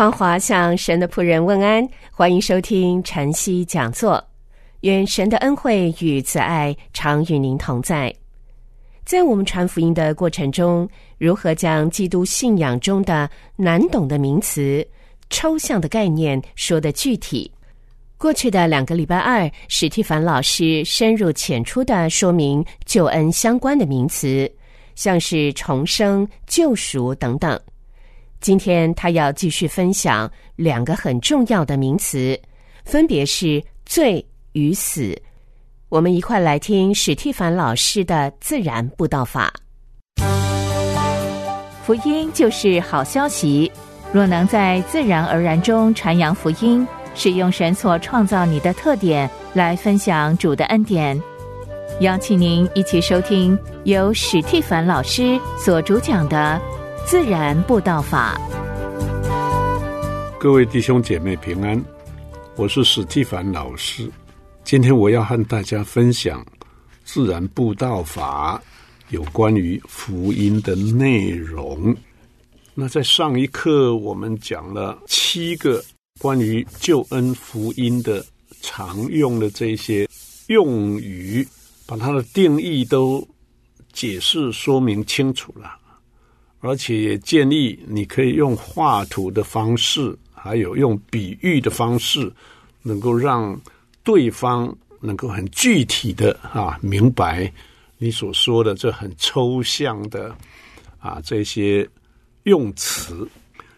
芳华向神的仆人问安，欢迎收听晨曦讲座。愿神的恩惠与慈爱常与您同在。在我们传福音的过程中，如何将基督信仰中的难懂的名词、抽象的概念说得具体？过去的两个礼拜二，史蒂凡老师深入浅出的说明救恩相关的名词，像是重生、救赎等等。今天他要继续分享两个很重要的名词，分别是罪与死。我们一块来听史蒂凡老师的自然布道法。福音就是好消息，若能在自然而然中传扬福音，使用神所创造你的特点来分享主的恩典。邀请您一起收听由史蒂凡老师所主讲的。自然布道法，各位弟兄姐妹平安，我是史蒂凡老师。今天我要和大家分享自然布道法有关于福音的内容。那在上一课我们讲了七个关于救恩福音的常用的这些用语，把它的定义都解释说明清楚了。而且也建议你可以用画图的方式，还有用比喻的方式，能够让对方能够很具体的啊明白你所说的这很抽象的啊这些用词。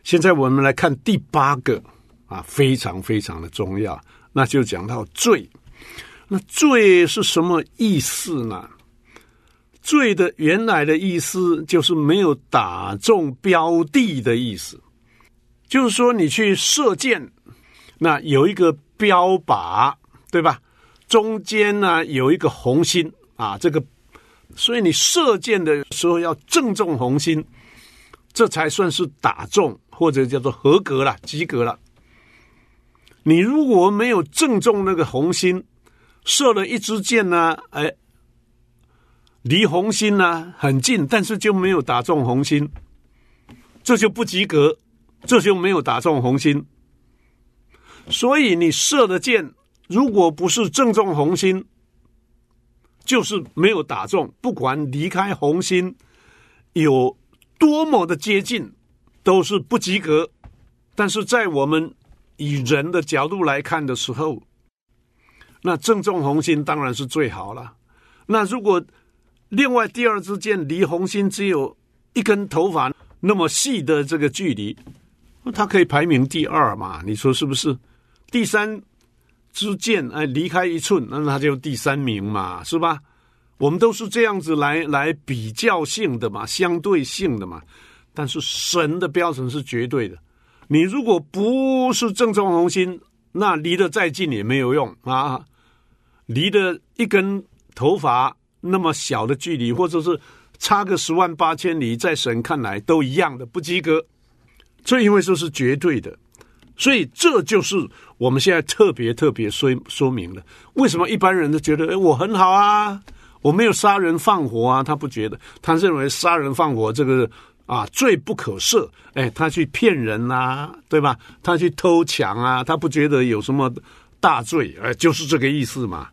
现在我们来看第八个啊，非常非常的重要，那就讲到罪。那罪是什么意思呢？罪的原来的意思就是没有打中标的的意思，就是说你去射箭，那有一个标靶，对吧？中间呢有一个红心啊，这个，所以你射箭的时候要正中红心，这才算是打中或者叫做合格了、及格了。你如果没有正中那个红心，射了一支箭呢，哎。离红心呢很近，但是就没有打中红心，这就不及格，这就没有打中红心。所以你射的箭，如果不是正中红心，就是没有打中。不管离开红心有多么的接近，都是不及格。但是在我们以人的角度来看的时候，那正中红心当然是最好了。那如果另外，第二支箭离红心只有一根头发那么细的这个距离，它可以排名第二嘛？你说是不是？第三支箭哎，离开一寸，那它就第三名嘛，是吧？我们都是这样子来来比较性的嘛，相对性的嘛。但是神的标准是绝对的，你如果不是正中红心，那离得再近也没有用啊，离的一根头发。那么小的距离，或者是差个十万八千里，在神看来都一样的不及格。这因为说是绝对的，所以这就是我们现在特别特别说说明了为什么一般人都觉得哎我很好啊，我没有杀人放火啊，他不觉得，他认为杀人放火这个啊罪不可赦，哎，他去骗人啊，对吧？他去偷抢啊，他不觉得有什么大罪，哎，就是这个意思嘛。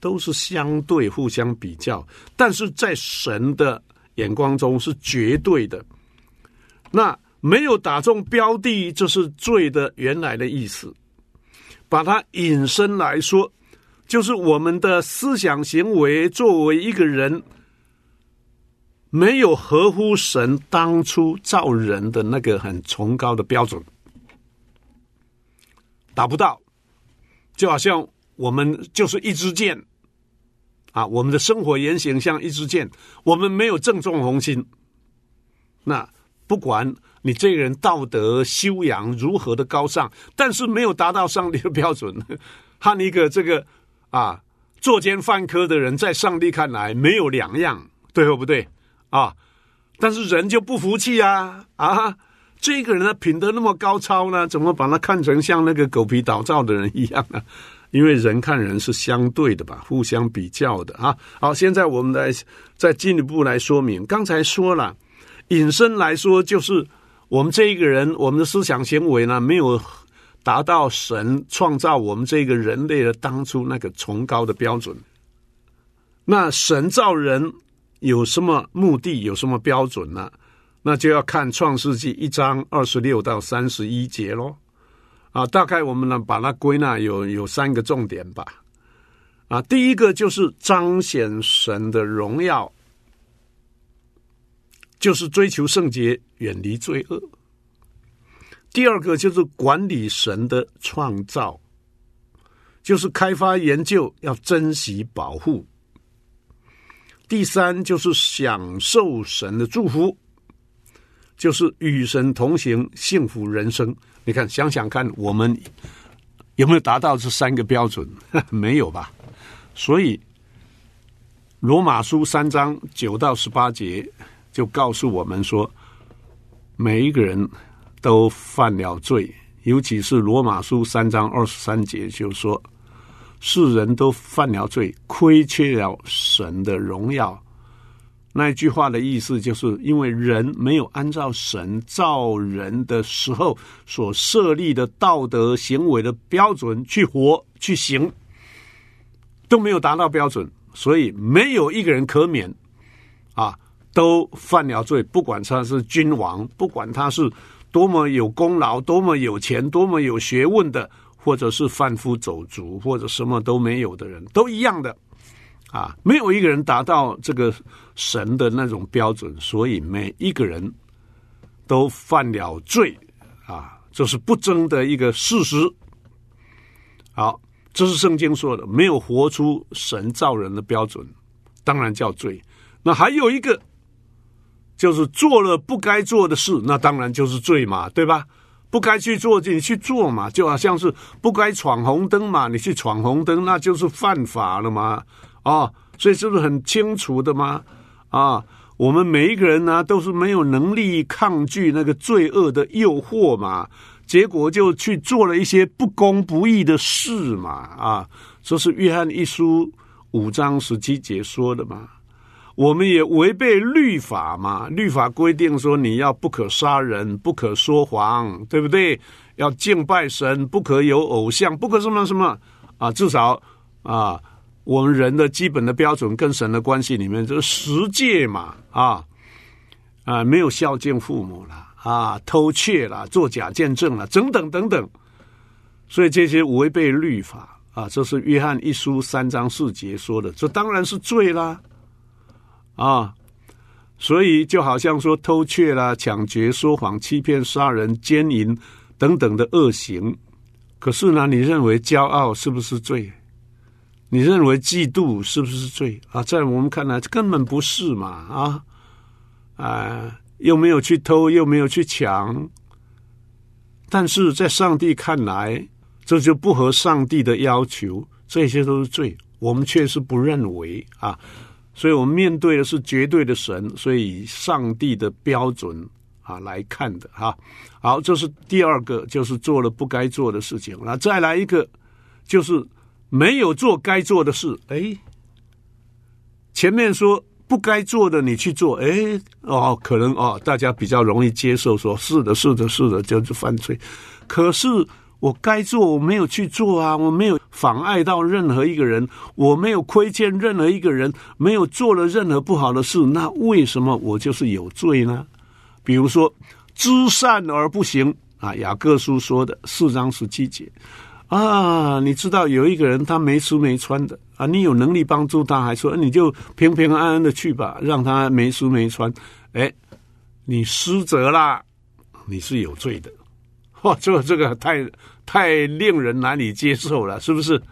都是相对互相比较，但是在神的眼光中是绝对的。那没有打中标的，就是罪的原来的意思。把它引申来说，就是我们的思想行为，作为一个人，没有合乎神当初造人的那个很崇高的标准，达不到，就好像我们就是一支箭。啊，我们的生活言行像一支箭，我们没有正中红心，那不管你这个人道德修养如何的高尚，但是没有达到上帝的标准，和一个这个啊作奸犯科的人，在上帝看来没有两样，对或不对啊？但是人就不服气啊啊！这个人的品德那么高超呢，怎么把他看成像那个狗皮倒灶的人一样呢？因为人看人是相对的吧，互相比较的啊。好，现在我们来再进一步来说明。刚才说了，引申来说，就是我们这一个人，我们的思想行为呢，没有达到神创造我们这个人类的当初那个崇高的标准。那神造人有什么目的？有什么标准呢？那就要看创世纪一章二十六到三十一节喽。啊，大概我们呢把它归纳有有三个重点吧。啊，第一个就是彰显神的荣耀，就是追求圣洁，远离罪恶。第二个就是管理神的创造，就是开发研究，要珍惜保护。第三就是享受神的祝福，就是与神同行，幸福人生。你看，想想看，我们有没有达到这三个标准？没有吧？所以，《罗马书》三章九到十八节就告诉我们说，每一个人都犯了罪，尤其是《罗马书》三章二十三节就说，世人都犯了罪，亏缺了神的荣耀。那一句话的意思，就是因为人没有按照神造人的时候所设立的道德行为的标准去活去行，都没有达到标准，所以没有一个人可免啊，都犯了罪。不管他是君王，不管他是多么有功劳、多么有钱、多么有学问的，或者是贩夫走卒，或者什么都没有的人，都一样的。啊，没有一个人达到这个神的那种标准，所以每一个人都犯了罪啊，这是不争的一个事实。好，这是圣经说的，没有活出神造人的标准，当然叫罪。那还有一个，就是做了不该做的事，那当然就是罪嘛，对吧？不该去做，你去做嘛，就好像是不该闯红灯嘛，你去闯红灯，那就是犯法了嘛。啊，所以是不是很清楚的吗？啊，我们每一个人呢，都是没有能力抗拒那个罪恶的诱惑嘛，结果就去做了一些不公不义的事嘛。啊，这是约翰一书五章十七节说的嘛。我们也违背律法嘛，律法规定说你要不可杀人，不可说谎，对不对？要敬拜神，不可有偶像，不可什么什么啊，至少啊。我们人的基本的标准跟神的关系里面，就是十戒嘛，啊啊，没有孝敬父母了，啊，偷窃了，做假见证了，等等等等，所以这些违背律法啊，这是约翰一书三章四节说的，这当然是罪啦，啊，所以就好像说偷窃啦、抢劫、说谎、欺骗、杀人、奸淫等等的恶行，可是呢，你认为骄傲是不是罪？你认为嫉妒是不是罪啊？在我们看来，根本不是嘛！啊，啊，又没有去偷，又没有去抢，但是在上帝看来，这就不合上帝的要求，这些都是罪。我们确实不认为啊，所以我们面对的是绝对的神，所以以上帝的标准啊来看的哈。好，这是第二个，就是做了不该做的事情。那再来一个，就是。没有做该做的事，哎，前面说不该做的你去做，哎，哦，可能哦，大家比较容易接受，说是的，是的，是的，就是犯罪。可是我该做，我没有去做啊，我没有妨碍到任何一个人，我没有亏欠任何一个人，没有做了任何不好的事，那为什么我就是有罪呢？比如说知善而不行啊，雅各书说的四章十七节。啊，你知道有一个人他没吃没穿的啊，你有能力帮助他，还说你就平平安安的去吧，让他没吃没穿，哎，你失责啦，你是有罪的，哇，这这个太太令人难以接受了，是不是？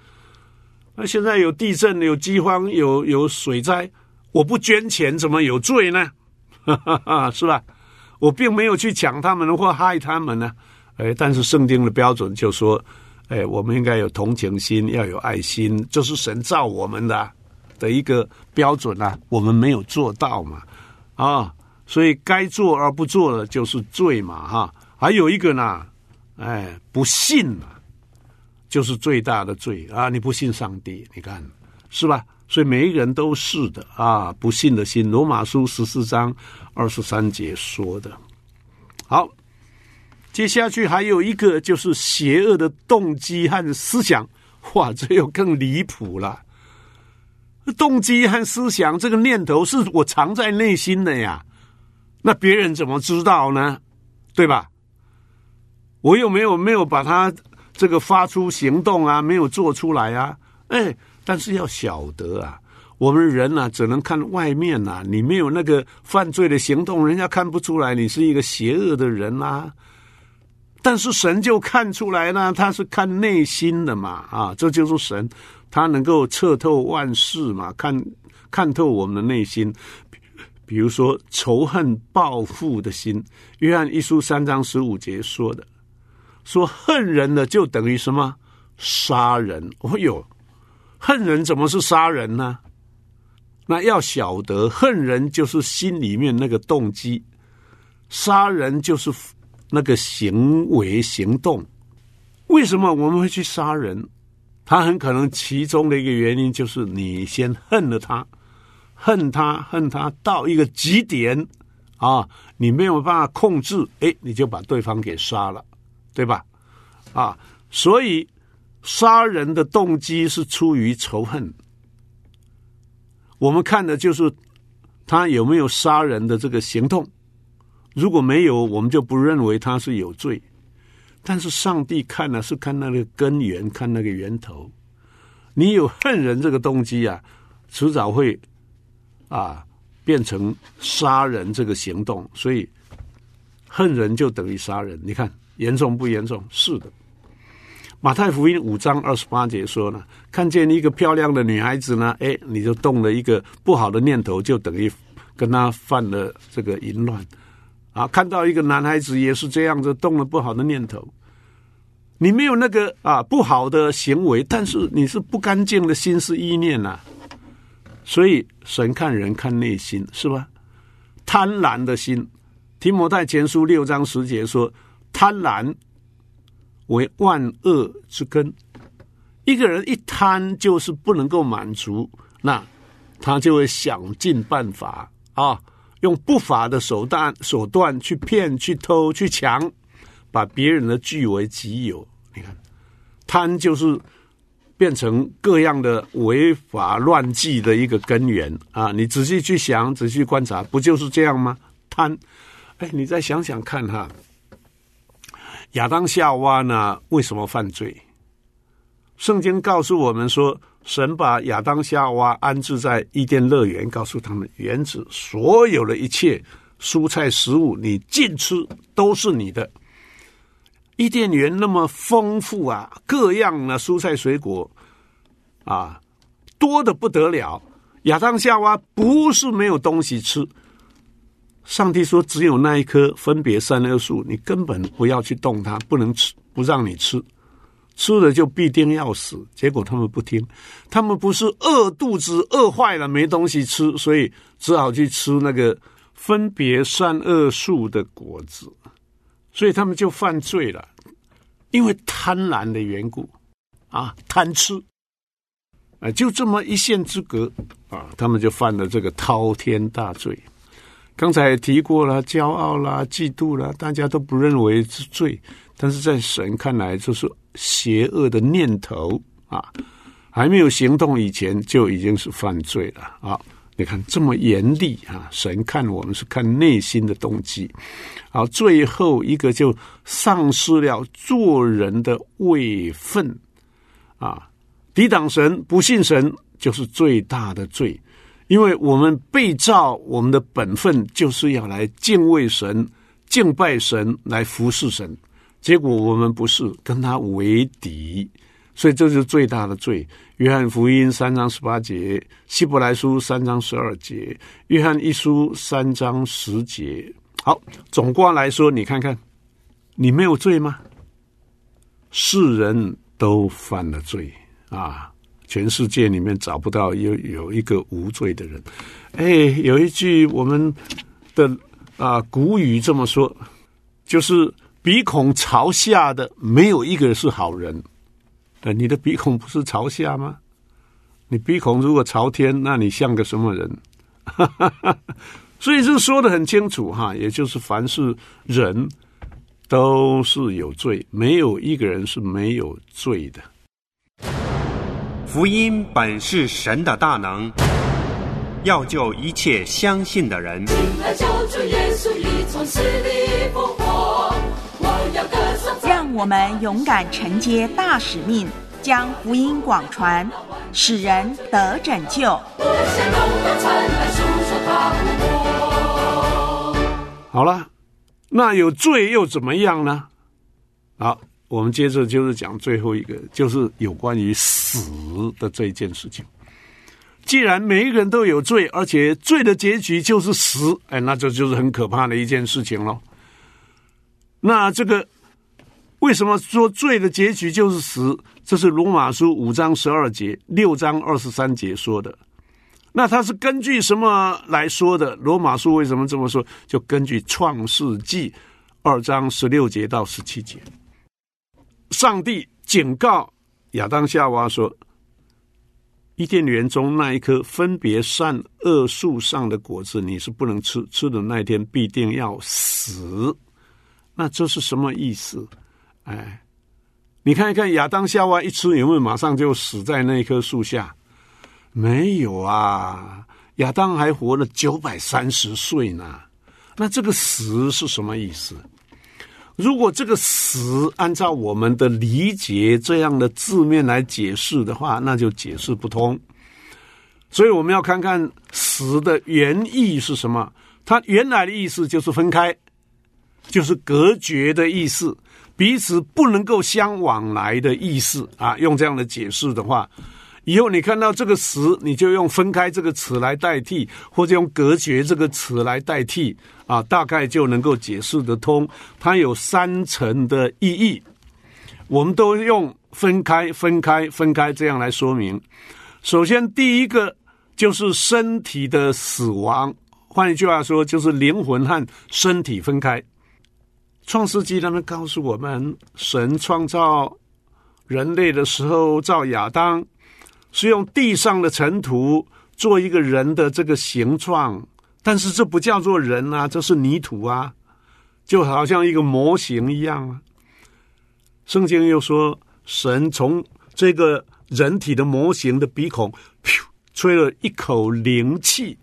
那现在有地震、有饥荒、有有水灾，我不捐钱怎么有罪呢？哈哈哈，是吧？我并没有去抢他们或害他们呢。哎，但是圣经的标准就说，哎，我们应该有同情心，要有爱心，这是神造我们的的一个标准啊。我们没有做到嘛，啊，所以该做而不做的就是罪嘛，哈。还有一个呢，哎，不信嘛，就是最大的罪啊！你不信上帝，你看是吧？所以每一个人都是的啊，不信的心。罗马书十四章二十三节说的。好，接下去还有一个就是邪恶的动机和思想，哇，这又更离谱了。动机和思想这个念头是我藏在内心的呀，那别人怎么知道呢？对吧？我又没有没有把它这个发出行动啊，没有做出来啊，哎，但是要晓得啊，我们人呐只能看外面呐，你没有那个犯罪的行动，人家看不出来你是一个邪恶的人啊。但是神就看出来呢，他是看内心的嘛，啊，这就是神，他能够彻透万事嘛，看看透我们的内心。比如说仇恨报复的心，约翰一书三章十五节说的。说恨人的就等于什么？杀人！哦呦，恨人怎么是杀人呢？那要晓得，恨人就是心里面那个动机，杀人就是那个行为行动。为什么我们会去杀人？他很可能其中的一个原因就是你先恨了他，恨他恨他到一个极点啊，你没有办法控制，哎，你就把对方给杀了。对吧？啊，所以杀人的动机是出于仇恨。我们看的就是他有没有杀人的这个行动。如果没有，我们就不认为他是有罪。但是上帝看呢，是看那个根源，看那个源头。你有恨人这个动机啊，迟早会啊变成杀人这个行动。所以恨人就等于杀人。你看。严重不严重？是的。马太福音五章二十八节说呢，看见一个漂亮的女孩子呢，哎，你就动了一个不好的念头，就等于跟她犯了这个淫乱。啊，看到一个男孩子也是这样子，动了不好的念头，你没有那个啊不好的行为，但是你是不干净的心思意念呐。所以神看人看内心是吧？贪婪的心，提摩太前书六章十节说。贪婪为万恶之根。一个人一贪，就是不能够满足，那他就会想尽办法啊，用不法的手段手段去骗、去偷、去抢，把别人的据为己有。你看，贪就是变成各样的违法乱纪的一个根源啊！你仔细去想，仔细观察，不就是这样吗？贪，哎，你再想想看哈。亚当夏娃呢？为什么犯罪？圣经告诉我们说，神把亚当夏娃安置在伊甸乐园，告诉他们，园子所有的一切蔬菜食物，你尽吃都是你的。伊甸园那么丰富啊，各样的蔬菜水果啊，多的不得了。亚当夏娃不是没有东西吃。上帝说：“只有那一棵分别善恶树，你根本不要去动它，不能吃，不让你吃，吃了就必定要死。”结果他们不听，他们不是饿肚子饿坏了没东西吃，所以只好去吃那个分别善恶树的果子，所以他们就犯罪了，因为贪婪的缘故啊，贪吃啊，就这么一线之隔啊，他们就犯了这个滔天大罪。刚才提过了，骄傲啦、嫉妒啦，大家都不认为是罪，但是在神看来，就是邪恶的念头啊，还没有行动以前就已经是犯罪了啊！你看这么严厉啊，神看我们是看内心的动机，好，最后一个就丧失了做人的位分啊，抵挡神、不信神，就是最大的罪。因为我们被造，我们的本分就是要来敬畏神、敬拜神、来服侍神。结果我们不是跟他为敌，所以这是最大的罪。约翰福音三章十八节，希伯来书三章十二节，约翰一书三章十节。好，总括来说，你看看，你没有罪吗？世人都犯了罪啊！全世界里面找不到有有一个无罪的人。哎，有一句我们的啊古语这么说，就是鼻孔朝下的没有一个是好人。呃，你的鼻孔不是朝下吗？你鼻孔如果朝天，那你像个什么人？所以这说的很清楚哈，也就是凡是人都是有罪，没有一个人是没有罪的。福音本是神的大能，要救一切相信的人。让我们勇敢承接大使命，将福音广传，使人得拯救。好了，那有罪又怎么样呢？好，我们接着就是讲最后一个，就是有关于死的这一件事情。既然每一个人都有罪，而且罪的结局就是死，哎，那这就是很可怕的一件事情了。那这个为什么说罪的结局就是死？这是罗马书五章十二节、六章二十三节说的。那他是根据什么来说的？罗马书为什么这么说？就根据创世纪二章十六节到十七节，上帝警告亚当夏娃说：“伊甸园中那一棵分别善恶树上的果子，你是不能吃，吃的那一天必定要死。”那这是什么意思？哎，你看一看亚当夏娃一吃，有没有马上就死在那棵树下？没有啊，亚当还活了九百三十岁呢。那这个死是什么意思？如果这个死按照我们的理解这样的字面来解释的话，那就解释不通。所以我们要看看死的原意是什么。它原来的意思就是分开。就是隔绝的意思，彼此不能够相往来的意思啊。用这样的解释的话，以后你看到这个词，你就用分开这个词来代替，或者用隔绝这个词来代替啊，大概就能够解释得通。它有三层的意义，我们都用分开、分开、分开这样来说明。首先，第一个就是身体的死亡，换一句话说，就是灵魂和身体分开。创世纪他们告诉我们，神创造人类的时候，造亚当是用地上的尘土做一个人的这个形状，但是这不叫做人啊，这是泥土啊，就好像一个模型一样啊。圣经又说，神从这个人体的模型的鼻孔，吹了一口灵气，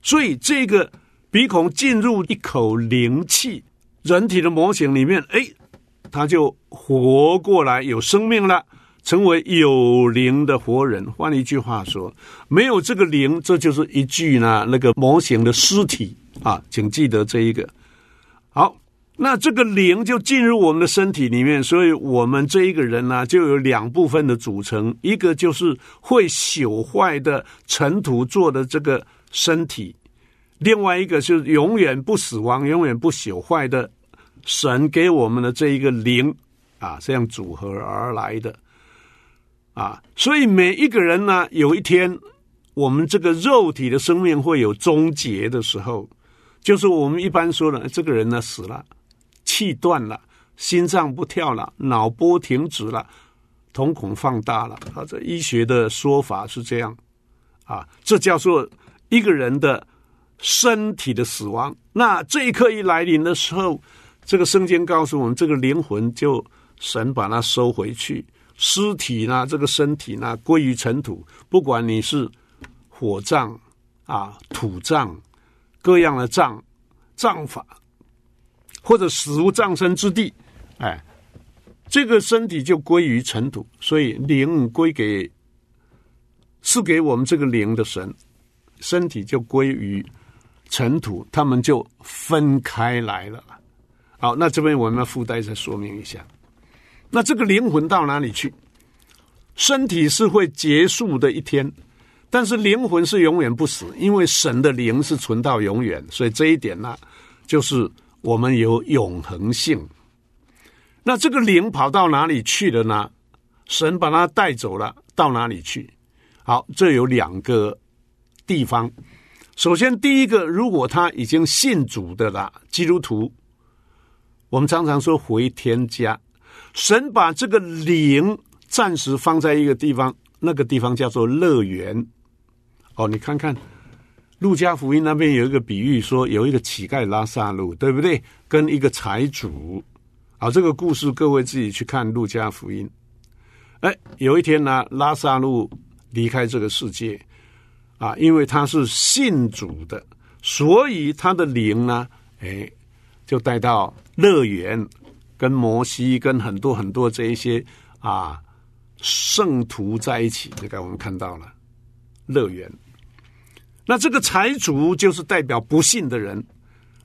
所以这个鼻孔进入一口灵气。人体的模型里面，哎，他就活过来，有生命了，成为有灵的活人。换一句话说，没有这个灵，这就是一具呢那个模型的尸体啊，请记得这一个。好，那这个灵就进入我们的身体里面，所以我们这一个人呢，就有两部分的组成，一个就是会朽坏的尘土做的这个身体。另外一个是永远不死亡、永远不朽坏的神给我们的这一个灵啊，这样组合而来的啊，所以每一个人呢，有一天我们这个肉体的生命会有终结的时候，就是我们一般说的，这个人呢死了，气断了，心脏不跳了，脑波停止了，瞳孔放大了，啊，这医学的说法是这样啊，这叫做一个人的。身体的死亡，那这一刻一来临的时候，这个圣经告诉我们，这个灵魂就神把它收回去，尸体呢，这个身体呢归于尘土。不管你是火葬啊、土葬各样的葬葬法，或者死无葬身之地，哎，这个身体就归于尘土。所以灵归给赐给我们这个灵的神，身体就归于。尘土，他们就分开来了。好，那这边我们要附带再说明一下。那这个灵魂到哪里去？身体是会结束的一天，但是灵魂是永远不死，因为神的灵是存到永远。所以这一点呢，就是我们有永恒性。那这个灵跑到哪里去了呢？神把它带走了，到哪里去？好，这有两个地方。首先，第一个，如果他已经信主的了，基督徒，我们常常说回天家，神把这个灵暂时放在一个地方，那个地方叫做乐园。哦，你看看，路加福音那边有一个比喻，说有一个乞丐拉萨路，对不对？跟一个财主。好，这个故事各位自己去看路加福音。哎，有一天呢，拉萨路离开这个世界。啊，因为他是信主的，所以他的灵呢，哎，就带到乐园，跟摩西、跟很多很多这一些啊圣徒在一起。这个我们看到了乐园。那这个财主就是代表不信的人，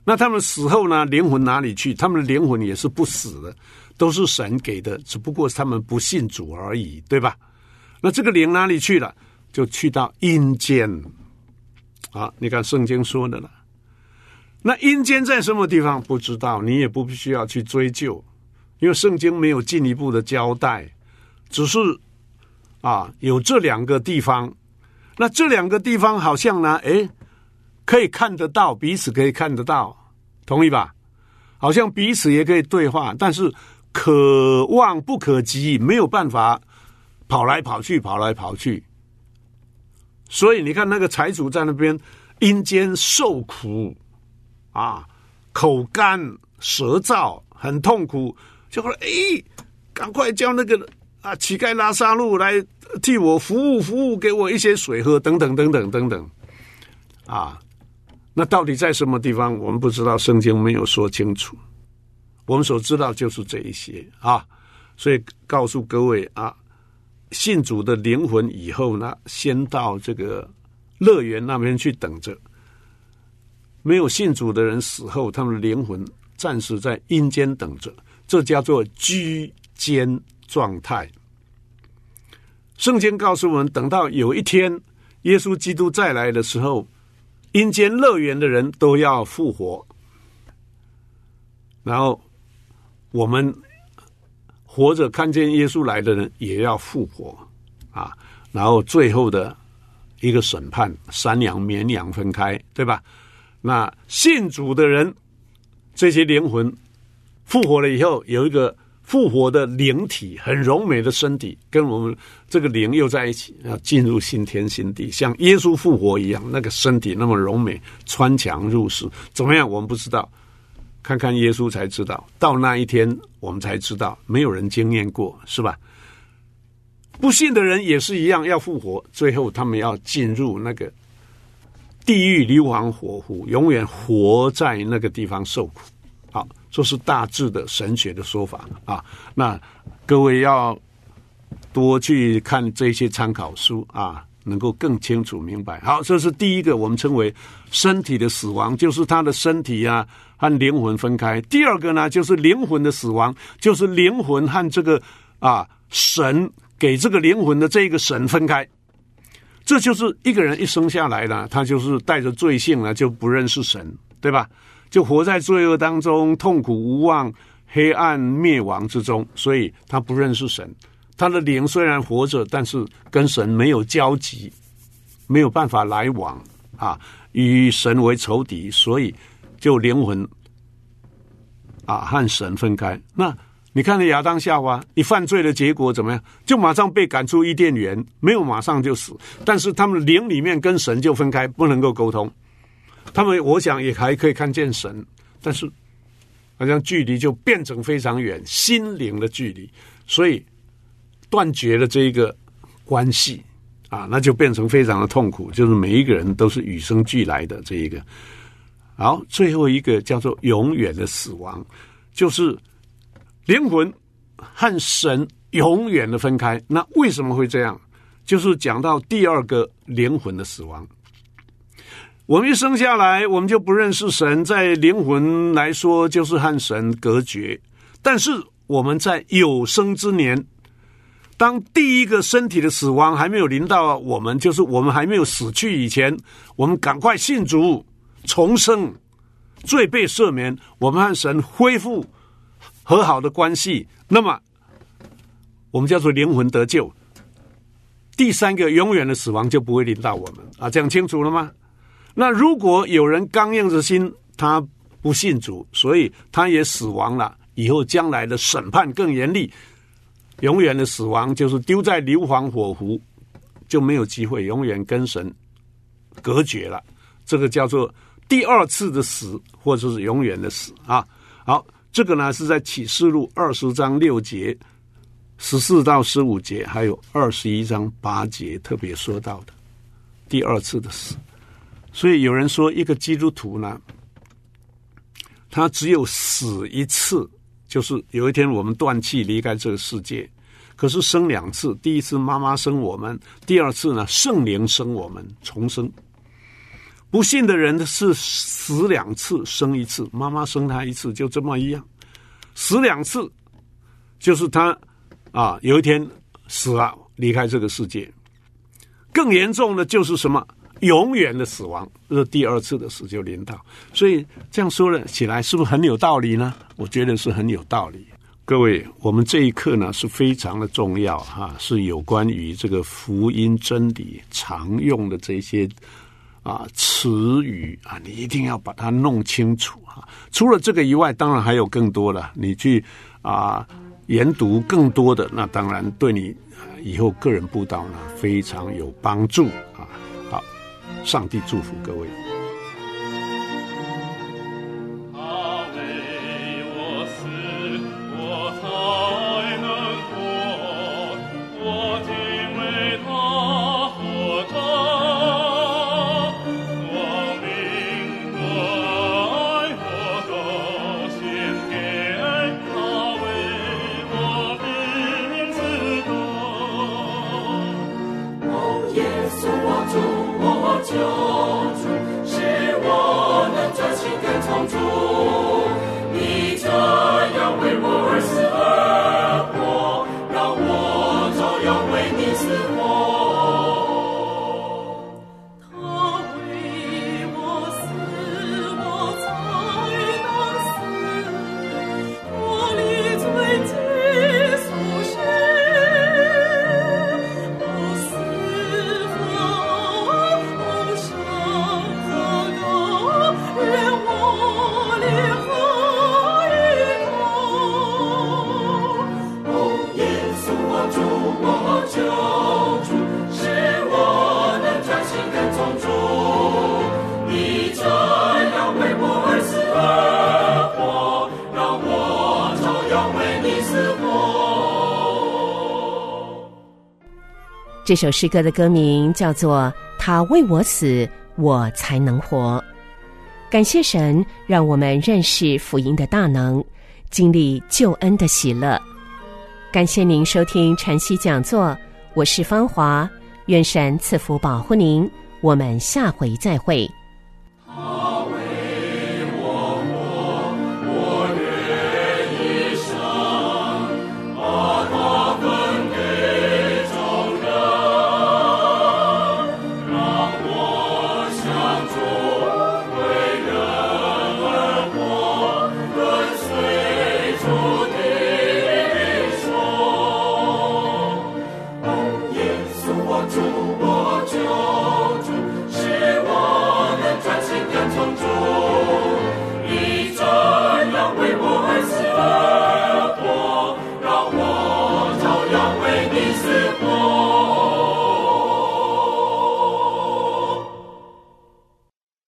那他们死后呢，灵魂哪里去？他们的灵魂也是不死的，都是神给的，只不过他们不信主而已，对吧？那这个灵哪里去了？就去到阴间，啊，你看圣经说的了。那阴间在什么地方？不知道，你也不必须要去追究，因为圣经没有进一步的交代，只是啊，有这两个地方。那这两个地方好像呢，哎，可以看得到，彼此可以看得到，同意吧？好像彼此也可以对话，但是可望不可及，没有办法跑来跑去，跑来跑去。所以你看，那个财主在那边阴间受苦啊，口干舌燥，很痛苦。就说：“哎，赶快叫那个啊乞丐拉萨路来替我服务，服务给我一些水喝，等等等等等等。”啊，那到底在什么地方？我们不知道，圣经没有说清楚。我们所知道就是这一些啊，所以告诉各位啊。信主的灵魂以后呢，先到这个乐园那边去等着。没有信主的人死后，他们的灵魂暂时在阴间等着，这叫做居间状态。圣经告诉我们，等到有一天耶稣基督再来的时候，阴间乐园的人都要复活，然后我们。活着看见耶稣来的人也要复活啊！然后最后的一个审判，山羊绵羊分开，对吧？那信主的人，这些灵魂复活了以后，有一个复活的灵体，很柔美的身体，跟我们这个灵又在一起，要进入新天新地，像耶稣复活一样，那个身体那么柔美，穿墙入室，怎么样？我们不知道。看看耶稣才知道，到那一天我们才知道，没有人经验过，是吧？不信的人也是一样，要复活，最后他们要进入那个地狱硫磺火湖，永远活在那个地方受苦。好，这是大致的神学的说法啊。那各位要多去看这些参考书啊。能够更清楚明白。好，这是第一个，我们称为身体的死亡，就是他的身体啊和灵魂分开。第二个呢，就是灵魂的死亡，就是灵魂和这个啊神给这个灵魂的这个神分开。这就是一个人一生下来呢，他就是带着罪性了，就不认识神，对吧？就活在罪恶当中，痛苦无望，黑暗灭亡之中，所以他不认识神。他的灵虽然活着，但是跟神没有交集，没有办法来往啊，与神为仇敌，所以就灵魂啊和神分开。那你看，亚当夏娃一犯罪的结果怎么样？就马上被赶出伊甸园，没有马上就死，但是他们灵里面跟神就分开，不能够沟通。他们我想也还可以看见神，但是好像距离就变成非常远，心灵的距离，所以。断绝了这一个关系啊，那就变成非常的痛苦。就是每一个人都是与生俱来的这一个。好，最后一个叫做永远的死亡，就是灵魂和神永远的分开。那为什么会这样？就是讲到第二个灵魂的死亡。我们一生下来，我们就不认识神，在灵魂来说就是和神隔绝。但是我们在有生之年。当第一个身体的死亡还没有临到我们，就是我们还没有死去以前，我们赶快信主重生，罪被赦免，我们和神恢复和好的关系，那么我们叫做灵魂得救。第三个，永远的死亡就不会临到我们啊！讲清楚了吗？那如果有人刚硬着心，他不信主，所以他也死亡了，以后将来的审判更严厉，永远的死亡就是丢在硫磺火湖，就没有机会永远跟神隔绝了。这个叫做第二次的死，或者是永远的死啊！好，这个呢是在启示录二十章六节。十四到十五节，还有二十一章八节特别说到的第二次的死，所以有人说，一个基督徒呢，他只有死一次，就是有一天我们断气离开这个世界。可是生两次，第一次妈妈生我们，第二次呢圣灵生我们重生。不信的人是死两次生一次，妈妈生他一次就这么一样，死两次就是他。啊，有一天死了，离开这个世界。更严重的就是什么？永远的死亡，这第二次的死就临到。所以这样说了起来，是不是很有道理呢？我觉得是很有道理。各位，我们这一课呢是非常的重要哈，是有关于这个福音真理常用的这些啊词语啊，你一定要把它弄清楚啊。除了这个以外，当然还有更多的，你去啊。研读更多的，那当然对你以后个人布道呢非常有帮助啊！好，上帝祝福各位。Thank you. 这首诗歌的歌名叫做《他为我死，我才能活》。感谢神，让我们认识福音的大能，经历救恩的喜乐。感谢您收听晨曦讲座，我是芳华，愿神赐福保护您，我们下回再会。